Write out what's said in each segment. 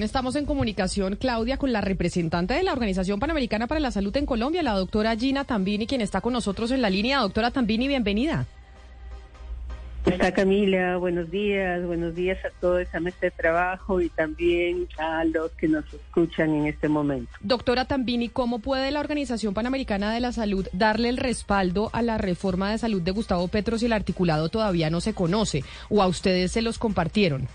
Estamos en comunicación, Claudia, con la representante de la Organización Panamericana para la Salud en Colombia, la doctora Gina Tambini, quien está con nosotros en la línea. Doctora Tambini, bienvenida. Está Camila, buenos días, buenos días a toda esa mesa de trabajo y también a los que nos escuchan en este momento. Doctora Tambini, ¿cómo puede la Organización Panamericana de la Salud darle el respaldo a la reforma de salud de Gustavo Petro si el articulado todavía no se conoce o a ustedes se los compartieron?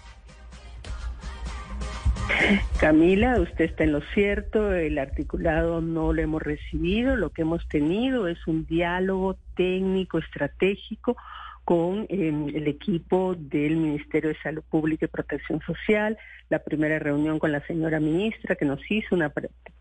Camila, usted está en lo cierto, el articulado no lo hemos recibido, lo que hemos tenido es un diálogo técnico, estratégico con em, el equipo del Ministerio de Salud Pública y Protección Social, la primera reunión con la señora ministra que nos hizo una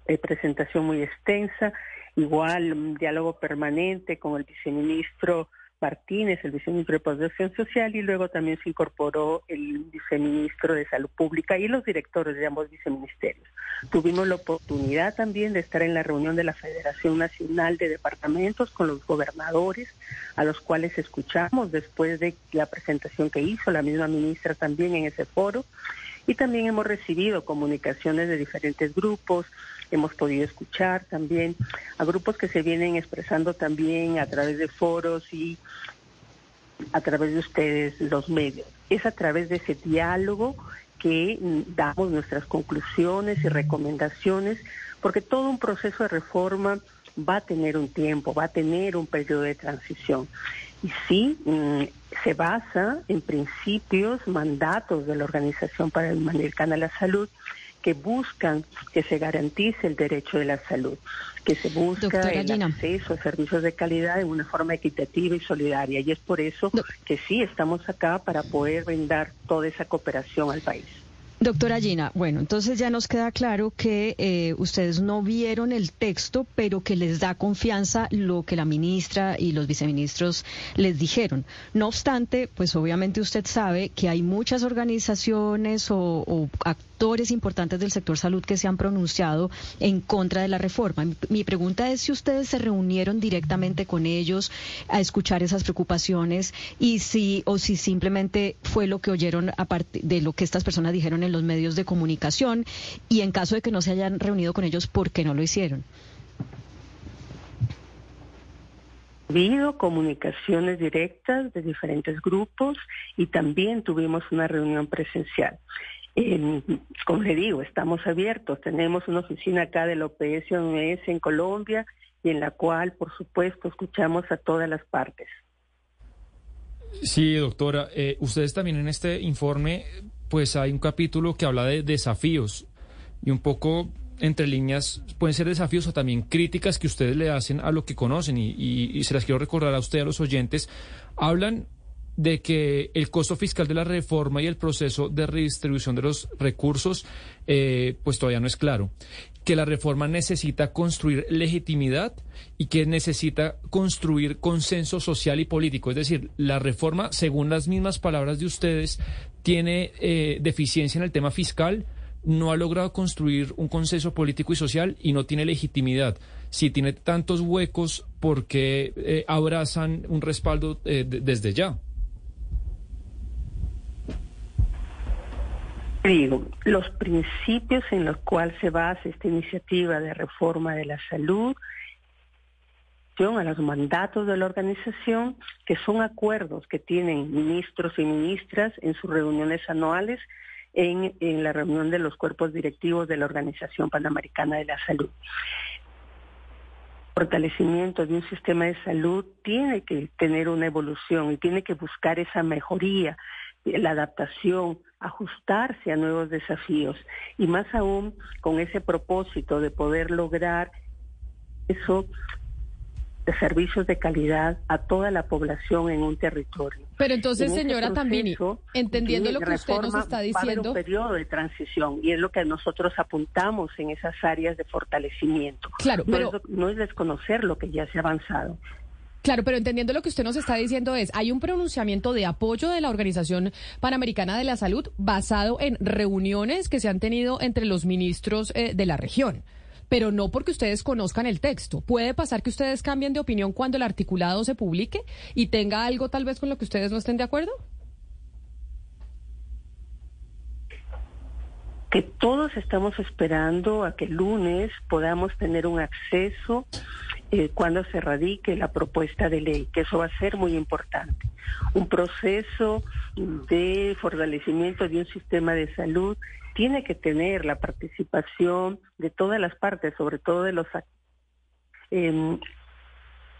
eh, presentación muy extensa, igual un diálogo permanente con el viceministro Martínez, el viceministro de Protección Social, y luego también se incorporó el viceministro de Salud Pública y los directores de ambos viceministerios. Tuvimos la oportunidad también de estar en la reunión de la Federación Nacional de Departamentos con los gobernadores, a los cuales escuchamos después de la presentación que hizo la misma ministra también en ese foro. Y también hemos recibido comunicaciones de diferentes grupos, hemos podido escuchar también a grupos que se vienen expresando también a través de foros y a través de ustedes, los medios. Es a través de ese diálogo que damos nuestras conclusiones y recomendaciones, porque todo un proceso de reforma va a tener un tiempo, va a tener un periodo de transición. Y sí, mm, se basa en principios, mandatos de la Organización Panamericana de la Salud que buscan que se garantice el derecho de la salud, que se busca el acceso a servicios de calidad de una forma equitativa y solidaria. Y es por eso que sí estamos acá para poder brindar toda esa cooperación al país. Doctora Gina, bueno, entonces ya nos queda claro que eh, ustedes no vieron el texto, pero que les da confianza lo que la ministra y los viceministros les dijeron. No obstante, pues obviamente usted sabe que hay muchas organizaciones o, actores importantes del sector salud que se han pronunciado en contra de la reforma. Mi, pregunta es si ustedes se reunieron directamente con ellos a escuchar esas preocupaciones y si o si simplemente fue lo que oyeron aparte de lo que estas personas dijeron en los medios de comunicación y en caso de que no se hayan reunido con ellos, ¿por qué no lo hicieron? Ha habido comunicaciones directas de diferentes grupos y también tuvimos una reunión presencial. Como le digo, estamos abiertos. Tenemos una oficina acá del OPS OMS en Colombia y en la cual, por supuesto, escuchamos a todas las partes. Sí, doctora. Eh, ustedes también en este informe pues hay un capítulo que habla de desafíos y un poco entre líneas pueden ser desafíos o también críticas que ustedes le hacen a lo que conocen y, se las quiero recordar a usted, a los oyentes. Hablan de que el costo fiscal de la reforma y el proceso de redistribución de los recursos eh, pues todavía no es claro, que la reforma necesita construir legitimidad y que necesita construir consenso social y político. Es decir, la reforma, según las mismas palabras de ustedes, tiene eh, deficiencia en el tema fiscal, no ha logrado construir un consenso político y social y no tiene legitimidad. Si tiene tantos huecos, ¿por qué eh, abrazan un respaldo eh, desde ya? Digo, los principios en los cuales se basa esta iniciativa de reforma de la salud a los mandatos de la organización, que son acuerdos que tienen ministros y ministras en sus reuniones anuales en, la reunión de los cuerpos directivos de la Organización Panamericana de la Salud. El fortalecimiento de un sistema de salud tiene que tener una evolución y tiene que buscar esa mejoría, la adaptación, ajustarse a nuevos desafíos y más aún con ese propósito de poder lograr eso de servicios de calidad a toda la población en un territorio. Pero entonces, señora, también entendiendo lo que usted nos está diciendo, un periodo de transición y es lo que nosotros apuntamos en esas áreas de fortalecimiento. Claro, pero es, no es desconocer lo que ya se ha avanzado. Claro, pero entendiendo lo que usted nos está diciendo es, hay un pronunciamiento de apoyo de la Organización Panamericana de la Salud basado en reuniones que se han tenido entre los ministros eh, de la región pero no porque ustedes conozcan el texto. Puede pasar que ustedes cambien de opinión cuando el articulado se publique y tenga algo tal vez con lo que ustedes no estén de acuerdo. que todos estamos esperando a que el lunes podamos tener un acceso eh, cuando se radique la propuesta de ley, que eso va a ser muy importante. Un proceso de fortalecimiento de un sistema de salud tiene que tener la participación de todas las partes, sobre todo de los eh,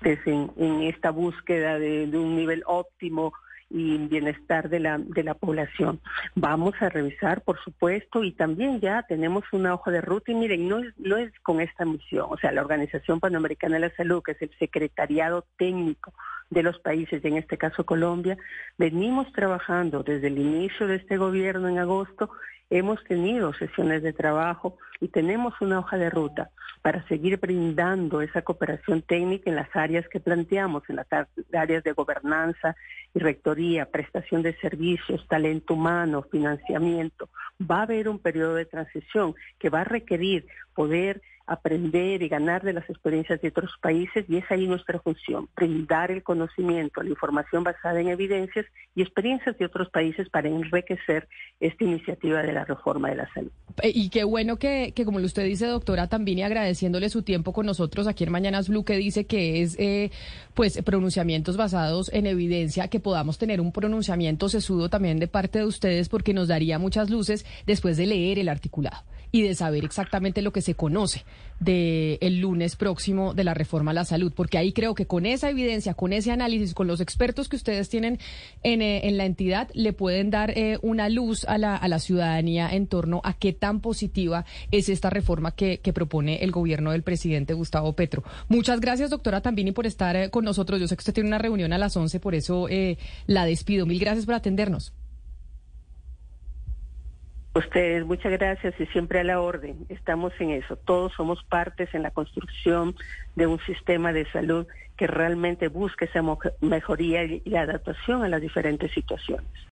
en, en, esta búsqueda de, de un nivel óptimo y bienestar de la, de la población. Vamos a revisar, por supuesto, y también ya tenemos una hoja de ruta y miren, no es, no es con esta misión, o sea, la Organización Panamericana de la Salud, que es el secretariado técnico de los países, y en este caso Colombia, venimos trabajando desde el inicio de este gobierno en agosto Hemos tenido sesiones de trabajo y tenemos una hoja de ruta para seguir brindando esa cooperación técnica en las áreas que planteamos, en las áreas de gobernanza y rectoría, prestación de servicios, talento humano, financiamiento. Va a haber un periodo de transición que va a requerir poder aprender y ganar de las experiencias de otros países y es ahí nuestra función, brindar el conocimiento, la información basada en evidencias y experiencias de otros países para enriquecer esta iniciativa de la reforma de la salud. Eh, y qué bueno que, que como usted dice, doctora, también y agradeciéndole su tiempo con nosotros aquí en Mañanas Blue, que dice que es eh, pues pronunciamientos basados en evidencia, que podamos tener un pronunciamiento sesudo también de parte de ustedes porque nos daría muchas luces después de leer el articulado y de saber exactamente lo que se conoce del el lunes próximo de la reforma a la salud, porque ahí creo que con esa evidencia, con ese análisis, con los expertos que ustedes tienen en, eh, en la entidad, le pueden dar eh, una luz a la, a la ciudadanía en torno a qué tan positiva es esta reforma que, propone el gobierno del presidente Gustavo Petro. Muchas gracias, doctora Tambini, por estar eh, con nosotros. Yo sé que usted tiene una reunión a las 11, por eso la despido. Mil gracias por atendernos. Ustedes, muchas gracias y siempre a la orden. Estamos en eso. Todos somos partes en la construcción de un sistema de salud que realmente busque esa mejoría y la adaptación a las diferentes situaciones.